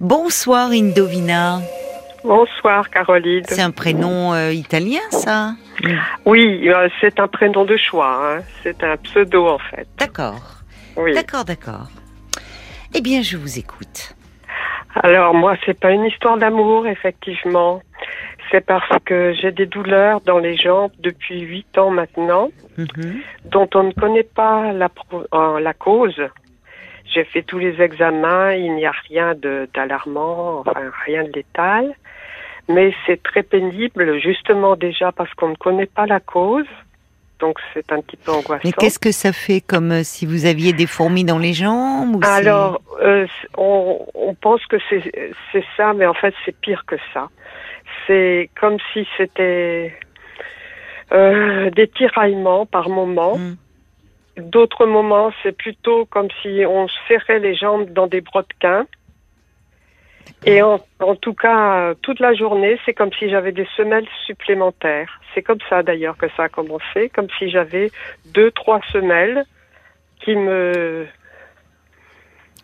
Bonsoir Indovina. Bonsoir Caroline. C'est un prénom euh, italien ça Oui, euh, c'est un prénom de choix. hein. C'est un pseudo en fait. D'accord. Oui. D'accord, d'accord. Eh bien, je vous écoute. Alors moi, c'est pas une histoire d'amour effectivement. C'est parce que j'ai des douleurs dans les jambes depuis huit ans maintenant, Mhm. dont on ne connaît pas la, euh, la cause. J'ai fait tous les examens, il n'y a rien d'alarmant, enfin rien de létal. Mais c'est très pénible, justement déjà parce qu'on ne connaît pas la cause. Donc c'est un petit peu angoissant. Mais qu'est-ce que ça fait comme euh, si vous aviez des fourmis dans les jambes ou Alors, euh, on, on pense que c'est c'est ça, mais en fait, c'est pire que ça. C'est comme si c'était euh, des tiraillements par moment. Mm. D'autres moments, c'est plutôt comme si on serrait les jambes dans des brodequins. Et en, en tout cas, toute la journée, c'est comme si j'avais des semelles supplémentaires. C'est comme ça d'ailleurs que ça a commencé, comme si j'avais deux, trois semelles qui me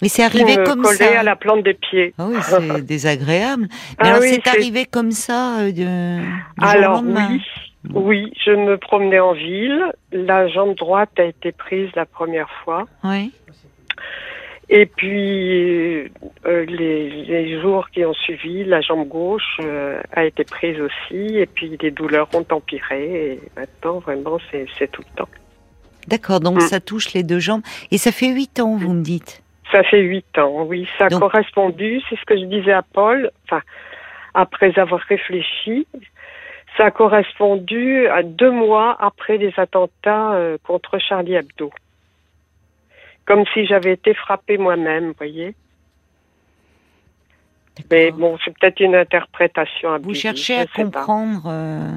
Mais c'est arrivé me comme ça. à la plante des pieds. Ah oui, c'est désagréable. Mais Ah alors oui, c'est arrivé comme ça euh, de, Alors oui, oui, je me promenais en ville. La jambe droite a été prise la première fois. Oui. Et puis euh, les, les jours qui ont suivi, la jambe gauche euh, a été prise aussi. Et puis les douleurs ont empiré. Et maintenant, vraiment, c'est tout le temps. D'accord, donc Mm. ça touche les deux jambes. Et ça fait huit ans, vous me dites. Ça fait huit ans, oui. Ça a Donc- correspondu, c'est ce que je disais à Paul, enfin, après avoir réfléchi, ça a correspondu à deux mois après les attentats euh, contre Charlie Hebdo. Comme si j'avais été frappée moi-même, voyez. Mais bon, c'est peut-être une interprétation abusive. Vous cherchez à comprendre euh,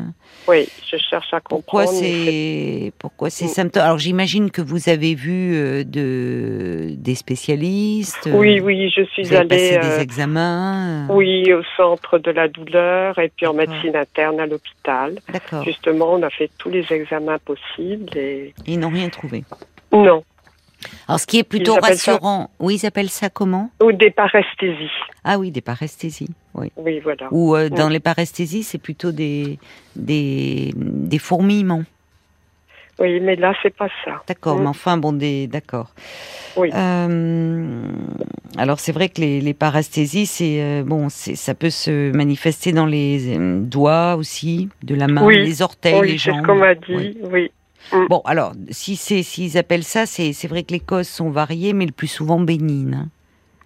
Oui, je cherche à pourquoi comprendre. pourquoi ces Mm. symptômes. Alors j'imagine que vous avez vu euh, de des spécialistes. euh, Oui, oui, je Vous suis avez passé allée. des euh, examens. euh, Oui, au centre de la douleur et puis en médecine interne à l'hôpital. D'accord. Justement, on a fait tous les examens possibles et Ils n'ont rien trouvé. non, Alors ce qui est plutôt Ils appellent ça- rassurant. Oui, ils appellent ça comment? Ou des paresthésies. Ah oui, des paresthésies. Oui. Oui, voilà. Ou euh, dans Mm. les paresthésies, c'est plutôt des des des fourmillements. Oui, mais là, c'est pas ça. D'accord, Mm. mais enfin, bon, des, d'accord. Oui. Euh, alors, c'est vrai que les, les paresthésies, c'est euh, bon, c'est ça peut se manifester dans les doigts aussi, de la main, Oui. les orteils, oui, les c'est jambes. ce qu'on m'a Oui. dit. Oui. Bon, alors, si c'est s'ils appellent ça, c'est c'est vrai que les causes sont variées, mais le plus souvent bénignes. hein.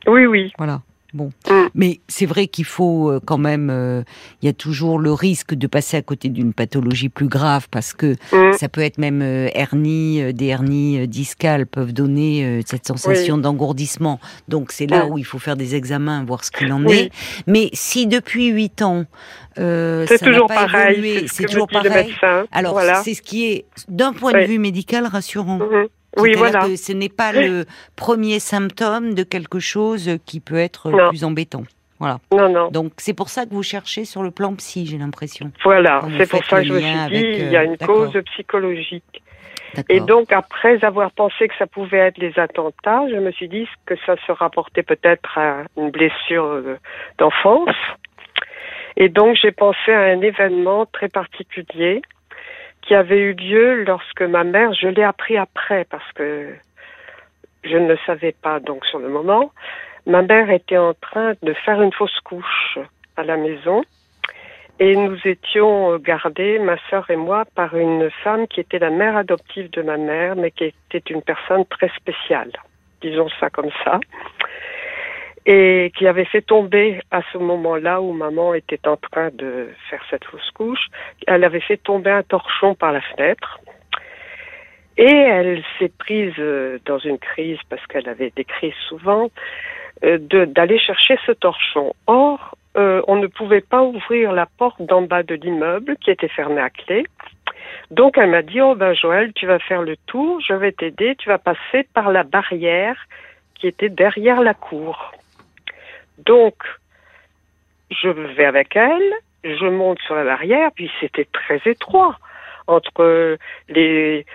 Oui, oui. Voilà. Bon, Mm. mais c'est vrai qu'il faut euh, quand même. euh, Il y a toujours le risque de passer à côté d'une pathologie plus grave parce que Mm. ça peut être même euh, hernie, euh, des hernies discales peuvent donner cette sensation d'engourdissement. Donc c'est là Mm. où il faut faire des examens, voir ce qu'il en Oui. est. Mais si depuis huit ans, C'est toujours pas pareil. C'est ce toujours pareil. Alors voilà. c'est ce qui est, d'un point de vue médical, rassurant. Mhm. Oui, voilà. que ce n'est pas le premier symptôme de quelque chose qui peut être Non. plus embêtant. Voilà. Non, non. Donc c'est pour ça que vous cherchez sur le plan psy, j'ai l'impression. Voilà. C'est pour ça que je me suis dit, il y a euh, une d'accord. cause psychologique. Et donc, après avoir pensé que ça pouvait être les attentats, je me suis dit que ça se rapportait peut-être à une blessure euh, d'enfance. Et donc, j'ai pensé à un événement très particulier qui avait eu lieu lorsque ma mère, je l'ai appris après parce que je ne le savais pas donc sur le moment, ma mère était en train de faire une fausse couche à la maison. Et nous étions gardés, ma sœur et moi, par une femme qui était la mère adoptive de ma mère, mais qui était une personne très spéciale, disons ça comme ça, et qui avait fait tomber à ce moment-là où maman était en train de faire cette fausse couche, elle avait fait tomber un torchon par la fenêtre. Et elle s'est prise euh, dans une crise, parce qu'elle avait des crises souvent, euh, d'aller chercher ce torchon. Or, euh, on ne pouvait pas ouvrir la porte d'en bas de l'immeuble qui était fermée à clé. Donc elle m'a dit, oh ben Joël, tu vas faire le tour, je vais t'aider, tu vas passer par la barrière qui était derrière la cour. Donc, je vais avec elle, je monte sur la barrière, puis c'était très étroit entre les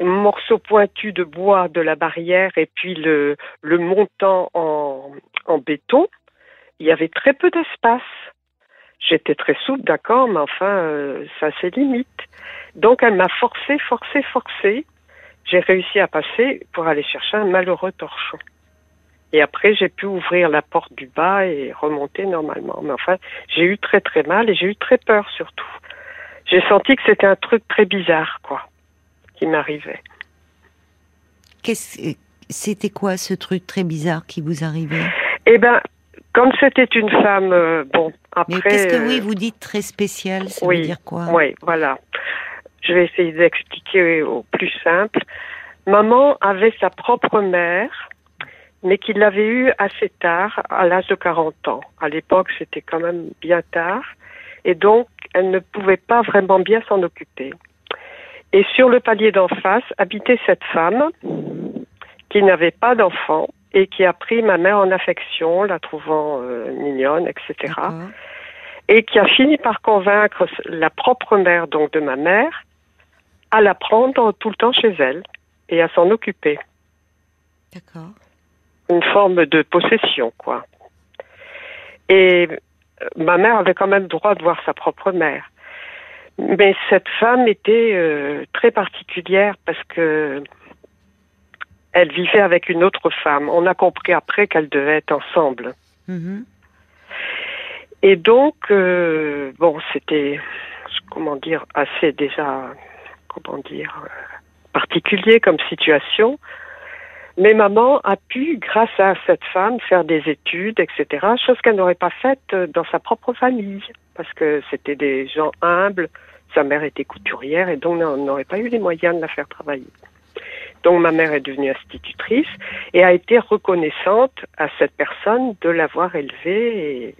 morceaux pointus de bois de la barrière et puis le, montant en, béton. il y avait très peu d'espace. J'étais très souple, d'accord, mais enfin, euh, ça a ses limites. Donc elle m'a forcé, forcé, forcé. J'ai réussi à passer pour aller chercher un malheureux torchon. Et après, j'ai pu ouvrir la porte du bas et remonter normalement. Mais enfin, j'ai eu très très mal et j'ai eu très peur surtout. J'ai senti que c'était un truc très bizarre, quoi, qui m'arrivait. C'était quoi ce truc très bizarre qui vous arrivait? Eh ben, comme c'était une femme, euh, bon, après. qu'est-ce que oui, euh, vous dites très spécial Ça oui, veut dire quoi? Oui, voilà. Je vais essayer d'expliquer au plus simple. Maman avait sa propre mère, mais qui l'avait eue assez tard, à l'âge de 40 ans. À l'époque, c'était quand même bien tard. Et donc, elle ne pouvait pas vraiment bien s'en occuper. Et sur le palier d'en face habitait cette femme qui n'avait pas d'enfant et qui a pris ma mère en affection, la trouvant euh, mignonne, etc. Et qui a fini par convaincre la propre mère donc de ma mère à la prendre tout le temps chez elle et à s'en occuper. D'accord. Une forme de possession, quoi. Et euh, ma mère avait quand même droit de voir sa propre mère. Mais cette femme était euh, très particulière parce que elle vivait avec une autre femme. On a compris après qu'elles devaient être ensemble. Mm-hmm. Et donc, euh, bon, c'était, comment dire, assez déjà, comment dire, particulier comme situation. Mais maman a pu, grâce à cette femme, faire des études, etc., chose qu'elle n'aurait pas faite dans sa propre famille, parce que c'était des gens humbles. Sa mère était couturière et donc on n'aurait pas eu les moyens de la faire travailler. Donc ma mère est devenue institutrice et a été reconnaissante à cette personne de l'avoir élevée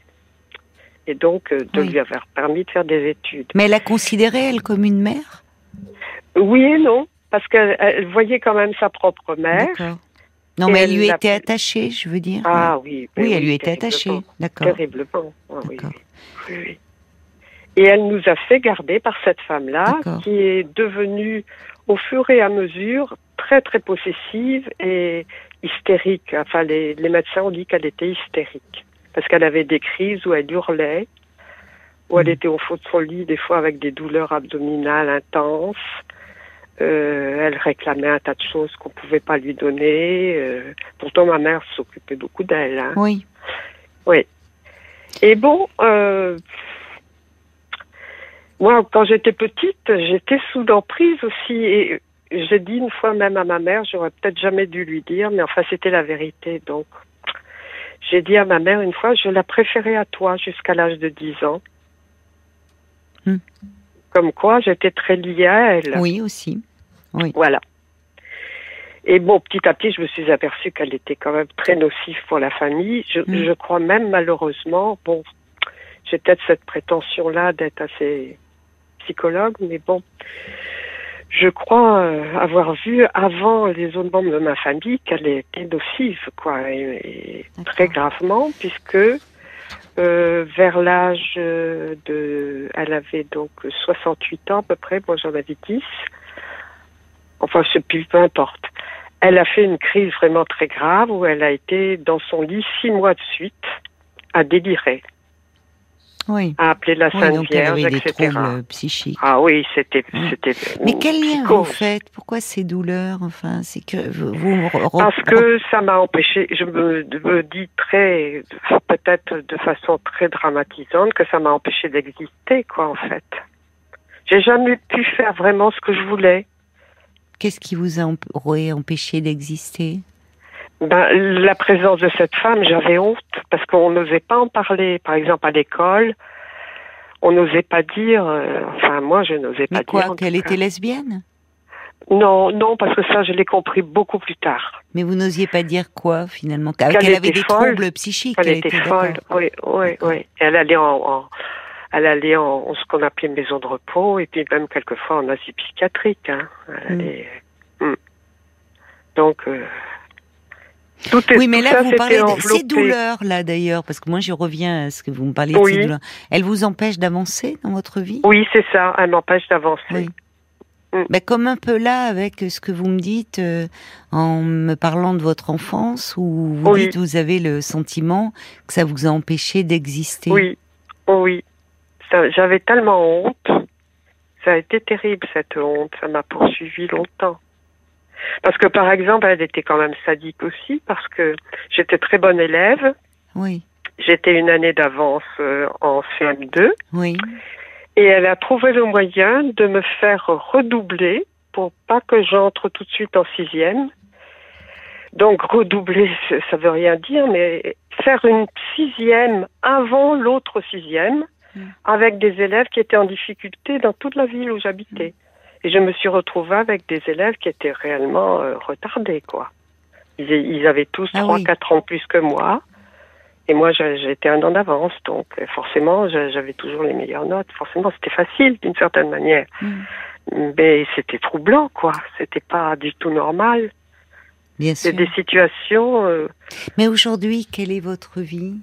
et, donc euh, de lui avoir permis de faire des études. Mais elle a considéré elle comme une mère? Oui et non, parce qu'elle voyait quand même sa propre mère. Non, mais elle, lui était attachée, je veux dire. Ah oui. Ben oui, elle lui était attachée, d'accord. Terriblement, ah oui, oui. Et elle nous a fait garder par cette femme-là, qui est devenue, au fur et à mesure, très très possessive et hystérique. Enfin, les, médecins ont dit qu'elle était hystérique parce qu'elle avait des crises où elle hurlait, où elle mm. était au fond de son lit des fois avec des douleurs abdominales intenses. Euh, elle réclamait un tas de choses qu'on pouvait pas lui donner. Euh, pourtant, ma mère s'occupait beaucoup d'elle. Hein. Oui. Oui. Et bon, euh, moi, quand j'étais petite, j'étais sous l'emprise aussi. Et j'ai dit une fois même à ma mère, j'aurais peut-être jamais dû lui dire, mais enfin c'était la vérité. Donc j'ai dit à ma mère une fois, je la préférais à toi jusqu'à l'âge de 10 ans. Hmm. Comme quoi j'étais très liée à elle. Oui aussi. Oui. Voilà. Et bon, petit à petit, je me suis aperçue qu'elle était quand même très nocive pour la famille. Je, je crois même malheureusement, bon, j'ai peut-être cette prétention-là d'être assez psychologue, mais bon, je crois euh, avoir vu avant les autres membres de ma famille qu'elle était nocive, quoi, et, très gravement, puisque euh, vers l'âge de, elle avait donc 68 ans à peu près, moi j'en avais 10. Enfin, ce peu importe. Elle a fait une crise vraiment très grave où elle a été dans son lit six mois de suite à délirer oui. a appelé la Sainte Vierge, des troubles psychiques. Ah oui, c'était, c'était. Mais quel lien vous faites Pourquoi ces douleurs? Enfin, c'est que vous. Parce que ça m'a empêché. Je me, me dis très, peut-être de façon très dramatisante, que ça m'a empêché d'exister, quoi, en fait. J'ai jamais pu faire vraiment ce que je voulais. Qu'est-ce qui vous a empêché d'exister? Ben, la présence de cette femme, j'avais honte parce qu'on n'osait pas en parler. Par exemple, à l'école, on n'osait pas dire. Euh, enfin, moi, je n'osais pas quoi, dire. qu'elle était lesbienne? Non, non, parce que ça, je l'ai compris beaucoup plus tard. Mais vous n'osiez pas dire quoi finalement? Qu'elle avait des troubles psychiques. Elle, était, folle. Oui, oui, oui. Elle allait en, elle allait en, ce qu'on appelait maison de repos et puis même quelquefois en asie psychiatrique. Hein. Hmm. Hmm. Donc. Euh, oui, mais là, vous parlez de ces douleurs-là, d'ailleurs, parce que moi, je reviens à ce que vous me parliez de ces douleurs. Elles vous empêchent d'avancer dans votre vie? Oui, c'est ça, elles m'empêchent d'avancer. Mm. Ben, comme un peu là avec ce que vous me dites euh, en me parlant de votre enfance, où vous Oui. dites vous avez le sentiment que ça vous a empêché d'exister. Oui, oh oui. J'avais tellement honte. Ça a été terrible cette honte. Ça m'a poursuivi longtemps. Parce que par exemple, elle était quand même sadique aussi, parce que j'étais très bonne élève. Oui, J'étais une année d'avance euh, en CM2. oui. Et elle a trouvé le moyen de me faire redoubler pour pas que j'entre tout de suite en sixième. Donc redoubler, ça- veut rien dire, mais faire une sixième avant l'autre sixième, Mm. avec des élèves qui étaient en difficulté dans toute la ville où j'habitais. Et je me suis retrouvée avec des élèves qui étaient réellement euh, retardés, quoi. Ils, ils avaient tous Ah trois, oui. quatre ans de plus que moi. Et moi, j'étais un an d'avance, donc euh, forcément, j'a- j'avais toujours les meilleures notes. Forcément, c'était facile d'une certaine manière, Mm. mais c'était troublant, quoi. C'était pas du tout normal. Bien C'est sûr. des situations. euh, Mais aujourd'hui, quelle est votre vie?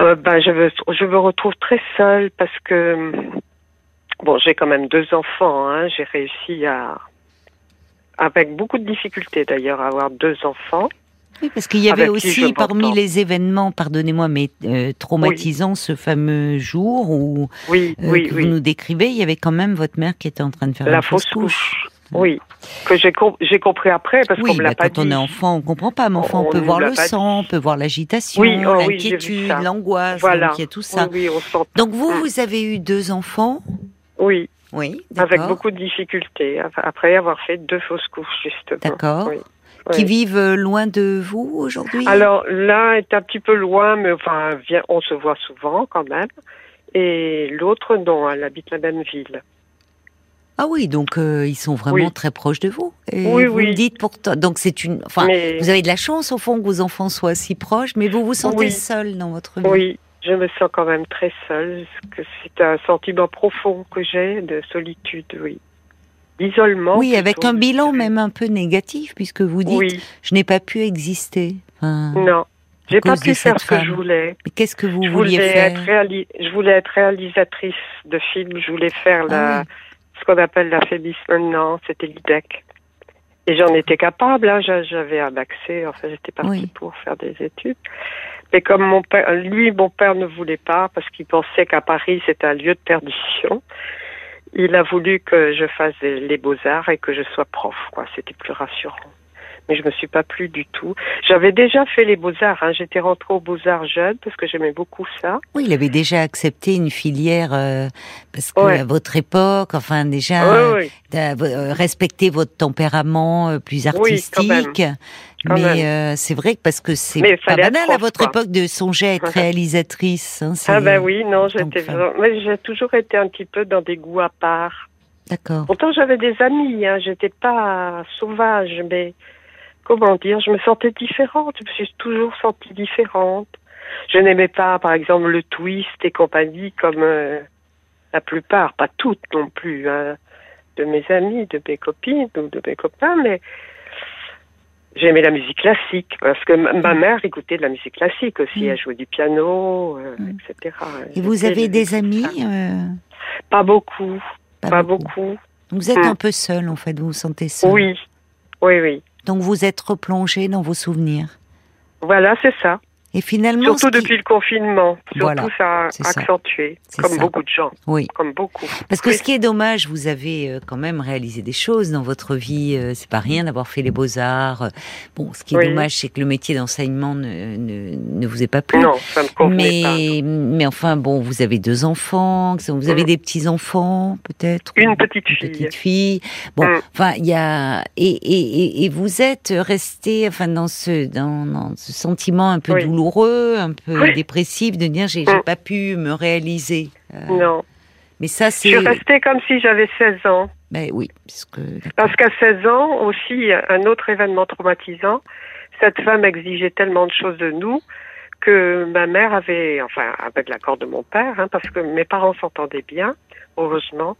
Euh, ben, je me, je me retrouve très seule parce que bon, j'ai quand même deux enfants. Hein. J'ai réussi à, avec beaucoup de difficultés d'ailleurs, à avoir deux enfants. Oui, parce qu'il y avait aussi parmi les événements, pardonnez-moi, mais euh, traumatisants, ce fameux jour où Oui, euh, oui, que oui. vous nous décrivez, il y avait quand même votre mère qui était en train de faire La fausse couche. Oui, que j'ai com- j'ai compris après parce qu'on me l'a bah, pas quand on est enfant, on comprend pas, mais enfin, on, On peut voir le sang, on peut voir l'agitation, oh l'inquiétude, l'angoisse, Voilà. donc il y a tout ça. On sent. Donc vous, Mm. vous avez eu deux enfants Oui, Oui, avec beaucoup de difficultés après avoir fait deux fausses couches justement. D'accord. Oui. Qui Oui. vivent euh, loin de vous aujourd'hui? Alors l'un est un petit peu loin, mais enfin, vient, on se voit souvent quand même. Et l'autre, non, elle habite la même ville. Ah oui, donc euh, ils sont vraiment Oui. très proches de vous. Et Oui, vous oui. me dites pourtant. Donc c'est une. Enfin, mais vous avez de la chance au fond que vos enfants soient si proches, mais vous vous sentez seul dans votre vie. oui, je me sens quand même très seule. parce que c'est un sentiment profond que j'ai de solitude, oui, d'isolement. Oui, avec un bilan même un peu négatif, puisque vous dites Oui, je n'ai pas pu exister. Enfin, non, j'ai pas pu faire ce que je voulais. qu'est-ce que vous Je vouliez voulais, faire être je voulais être réalisatrice de films, je voulais faire la, Ah ce qu'on appelle la fémis maintenant, c'était l'IDEC. Et j'en étais capable, hein, j'a- j'avais un accès, enfin j'étais partie Oui. pour faire des études. Mais comme mon père, lui, mon père ne voulait pas parce qu'il pensait qu'à Paris c'était un lieu de perdition, il a voulu que je fasse les beaux-arts et que je sois prof, quoi. C'était plus rassurant. Mais je me suis pas plu du tout. J'avais déjà fait les beaux-arts, hein. j'étais rentrée aux beaux-arts jeune parce que j'aimais beaucoup ça. Oui, il avait déjà accepté une filière euh, parce que Ouais. à votre époque, enfin déjà euh, oui. euh, respecter votre tempérament plus Oui, quand artistique. même. Quand mais c'est vrai que parce que c'est pas banal à votre quoi. époque de songer à être réalisatrice. hein, Ah ben oui, non, j'étais enfin. vraiment... Mais j'ai toujours été un petit peu dans des goûts à part. D'accord. Pourtant, j'avais des amis, hein, j'étais pas sauvage, mais comment dire, je me sentais différente, je me suis toujours sentie différente. Je n'aimais pas, par exemple, le twist et compagnie comme euh, la plupart, pas toutes non plus, hein, de mes amis, de mes copines ou de mes copains, mais j'aimais la musique classique parce que ma ma mère écoutait de la musique classique aussi, Mm. elle jouait du piano, euh, Mm. etc. Et vous avez des amis euh, Pas beaucoup, pas pas beaucoup. beaucoup. Vous êtes Mm. un peu seul en fait, vous vous sentez seul. Oui, oui, oui. Donc vous êtes replongé dans vos souvenirs. Voilà, c'est ça. Et finalement, Surtout qui- depuis le confinement. Surtout Voilà, ça a ça. accentué. Comme ça. beaucoup de gens. oui. Comme beaucoup. Parce que Oui. ce qui est dommage, vous avez euh, quand même réalisé des choses dans votre vie. euh, C'est pas rien d'avoir fait les beaux arts. Bon, ce qui est Oui. dommage, c'est que le métier d'enseignement ne, ne, ne vous est pas plu. Non, ça me convenait pas. mais mais enfin bon, vous avez deux enfants. Vous avez Mm. des petits enfants peut-être. Une petite une fille. petite fille. Bon, Mm. enfin il y a et, et, et, et vous êtes resté enfin dans ce dans, dans ce sentiment un peu Oui. Douloureux, un peu Oui. dépressif de dire j'ai Mm. pas pu me réaliser. Euh, Non. mais ça Je c'est suis restée comme si j'avais 16 ans. ben oui, puisque Parce qu'à 16 ans, aussi, un autre événement traumatisant, cette femme exigeait tellement de choses de nous que ma mère avait, enfin, avec l'accord de mon père, hein, parce que mes parents s'entendaient bien, heureusement,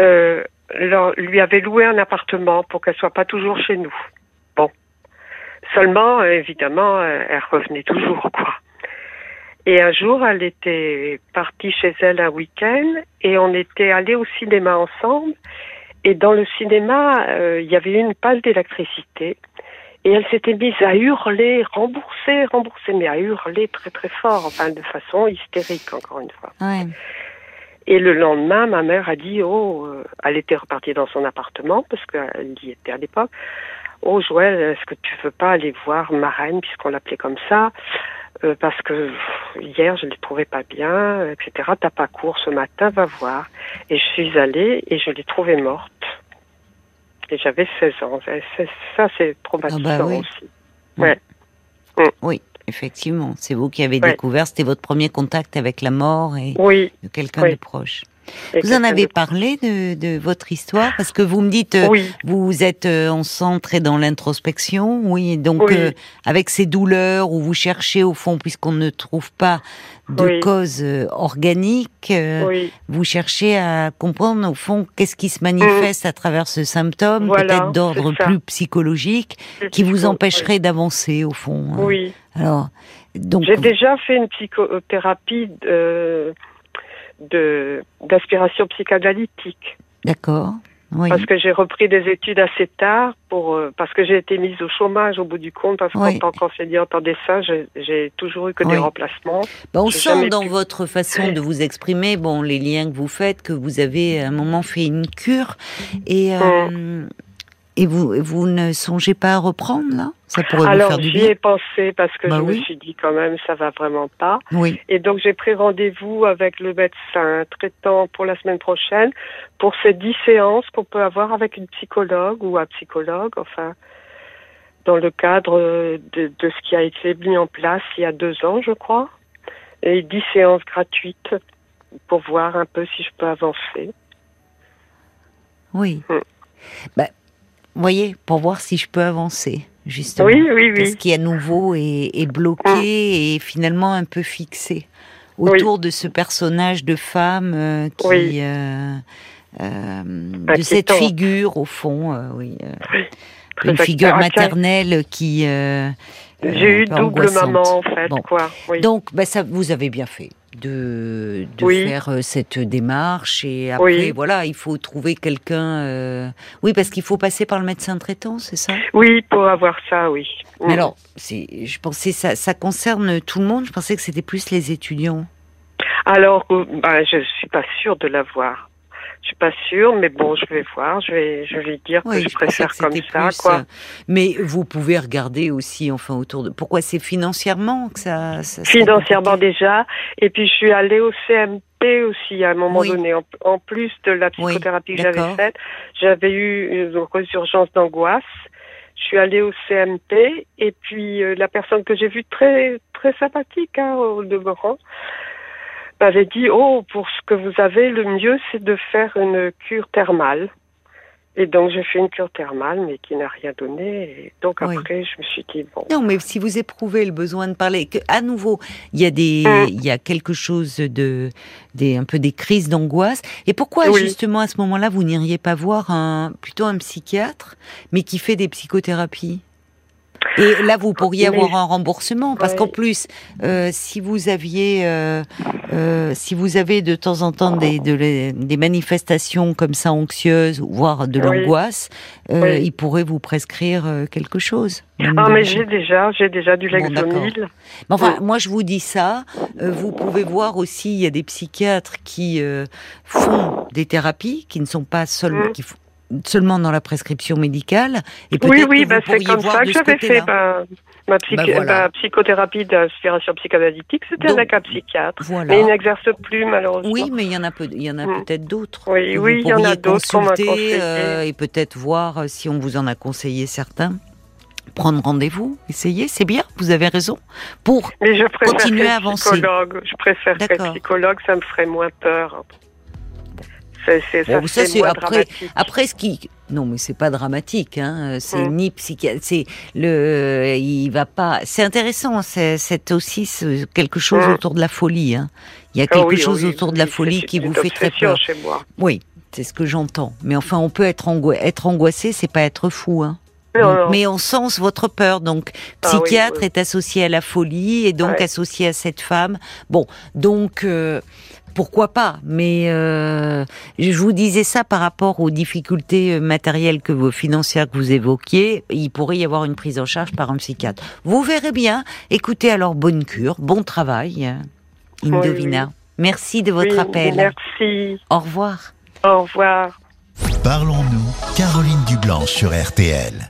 euh, leur- lui avait loué un appartement pour qu'elle soit pas toujours chez nous. Seulement, euh, évidemment, euh, elle revenait toujours, quoi. Et un jour, elle était partie chez elle un week-end et on était allés au cinéma ensemble. Et dans le cinéma, euh, il y avait une panne d'électricité. Et elle s'était mise à hurler, rembourser, rembourser, mais à hurler très très fort, enfin de façon hystérique encore une fois. Ouais. Et le lendemain, ma mère a dit, oh, elle était repartie dans son appartement parce qu'elle y était à l'époque. Oh Joël, est-ce que tu veux pas aller voir ma reine puisqu'on l'appelait comme ça euh, parce que pff, hier je ne l'ai trouvée pas bien, etc. T'as pas cours ce matin, va voir. Et je suis allée et je l'ai trouvée morte. Et j'avais 16 ans. Ça, c'est traumatisant Ah bah oui. aussi. Mm. Ouais. Oui, effectivement. C'est vous qui avez Ouais. découvert, c'était votre premier contact avec la mort et Oui. de quelqu'un Oui. de proche. Vous en avez parlé de, de votre histoire Parce que vous me dites, euh, Oui. vous êtes euh, en centre et dans l'introspection, oui. Donc, Oui. euh, avec ces douleurs où vous cherchez au fond, puisqu'on ne trouve pas de Oui. cause organique, euh, vous cherchez à comprendre au fond qu'est-ce qui se manifeste à travers ce symptôme, Mm. Voilà, peut-être d'ordre plus psychologique, qui vous empêcherait d'avancer au fond. hein. Oui. Alors, donc, J'ai déjà fait une psychothérapie de- d'aspiration psychanalytique d'accord. Oui. parce que j'ai repris des études assez tard pour euh, parce que j'ai été mise au chômage au bout du compte parce Oui. qu'en tant qu'enseignante en dessin j'ai- j'ai toujours eu que Oui. des remplacements Bah, on sent dans pu. votre façon de vous exprimer, bon, les liens que vous faites, que vous avez à un moment fait une cure, et euh, et vous vous ne songez pas à reprendre là? Ça pourrait vous alors faire du j'y bien. ai pensé parce que Bah je oui. me suis dit quand même ça va vraiment pas Oui, et donc j'ai pris rendez-vous avec le médecin traitant pour la semaine prochaine pour ces dix séances qu'on peut avoir avec une psychologue ou un psychologue enfin dans le cadre de, de ce qui a été mis en place il y a deux ans je crois et dix séances gratuites pour voir un peu si je peux avancer oui. Bah, vous voyez, pour voir si je peux avancer, justement. oui oui Qu'est-ce oui qui à nouveau est, est bloqué et finalement un peu fixé autour de ce personnage de femme euh, qui Oui. euh, euh, de cette Inquiétant. figure au fond, oui, une figure maternelle qui j'ai eu double angoissante. maman en fait Bon. quoi Donc, bah, ça, vous avez bien fait de, de Oui. faire euh, cette démarche et après, Oui. voilà, il faut trouver quelqu'un. euh, Oui, parce qu'il faut passer par le médecin traitant, c'est ça? Oui pour avoir ça oui Mais Mm. alors, je pensais ça, ça concerne tout le monde. Je pensais que c'était plus les étudiants. Alors, euh, ben, je suis pas sûre de l'avoir. Je suis pas sûre, mais bon, je vais voir. Je vais, je vais dire que je préfère que comme ça, plus, quoi. euh, Mais vous pouvez regarder aussi, enfin, autour de. Pourquoi c'est financièrement que ça. ça Financièrement déjà. Et puis, je suis allée au CMP aussi à un moment Oui. donné. En, en plus de la Oui, psychothérapie que j'avais faite, j'avais eu une résurgence d'angoisse. Je suis allée au CMP et puis euh, la personne que j'ai vue très très sympathique hein, au demeurant m'avait dit oh pour ce que vous avez le mieux c'est de faire une cure thermale et donc j'ai fait une cure thermale mais qui n'a rien donné et donc Oui. après je me suis dit bon Non, mais si vous éprouvez le besoin de parler, que, à nouveau, il y a des, il y a quelque chose de, des, un peu des crises d'angoisse. Et pourquoi Oui. justement à ce moment-là vous n'iriez pas voir un, plutôt un psychiatre, mais qui fait des psychothérapies? Et là, vous pourriez avoir un remboursement, parce Ouais. qu'en plus, euh, si vous aviez, euh, euh, si vous avez de temps en temps des, de les- des manifestations comme ça anxieuses, voire de Oui. l'angoisse, euh, Oui. il pourrait vous prescrire quelque chose. ah mais j'ai déjà j'ai déjà du Bon. Lexomil mais enfin, Oui. moi je vous dis ça. vous pouvez voir aussi, il y a des psychiatres qui font des thérapies, qui ne sont pas seulement, Mm. qui font seulement dans la prescription médicale. Et oui oui bah, c'est comme ça que j'avais fait côté-là. ma, psych- Bah, voilà. ma psychothérapie d'inspiration psychanalytique c'était avec un psychiatre Voilà. mais il n'exerce plus malheureusement Oui, mais il y en a, peut, il y en a Mm. peut-être d'autres. Oui, que oui, il y en a d'autres qu'on m'a conseillé. euh, et peut-être voir euh, si on vous en a conseillé certains. Prendre rendez-vous, essayez, c'est bien, vous avez raison. Pour mais je préfère Continuez à avancer. je préfère D'accord. psychologue ça me ferait moins peur c'est Bon, ça, c'est après- Après, ce qui. Non, mais c'est pas dramatique, hein. C'est Mm. ni psychiatre. C'est le. Il va pas. C'est intéressant. C'est aussi quelque chose Mm. autour de la folie, hein. Il y a Ah quelque oui, chose oui, autour de la folie qui vous fait très peur. chez moi Oui, c'est ce que j'entends. Mais enfin, on peut être, angoi... être angoissé, c'est pas être fou, hein. Non, Donc, non. mais on sens votre peur. Donc, Ah psychiatre est associé à la folie et donc Ouais. associé à cette femme. Bon, donc, euh, pourquoi pas Mais euh, je vous disais ça par rapport aux difficultés euh, matérielles que vous, financières que vous évoquiez. Il pourrait y avoir une prise en charge par un psychiatre. Vous verrez bien. Écoutez alors, bonne cure, bon travail, Indovina. Merci de votre appel. Merci. Au revoir. Au revoir. Parlons-nous, Caroline Dublanche sur RTL.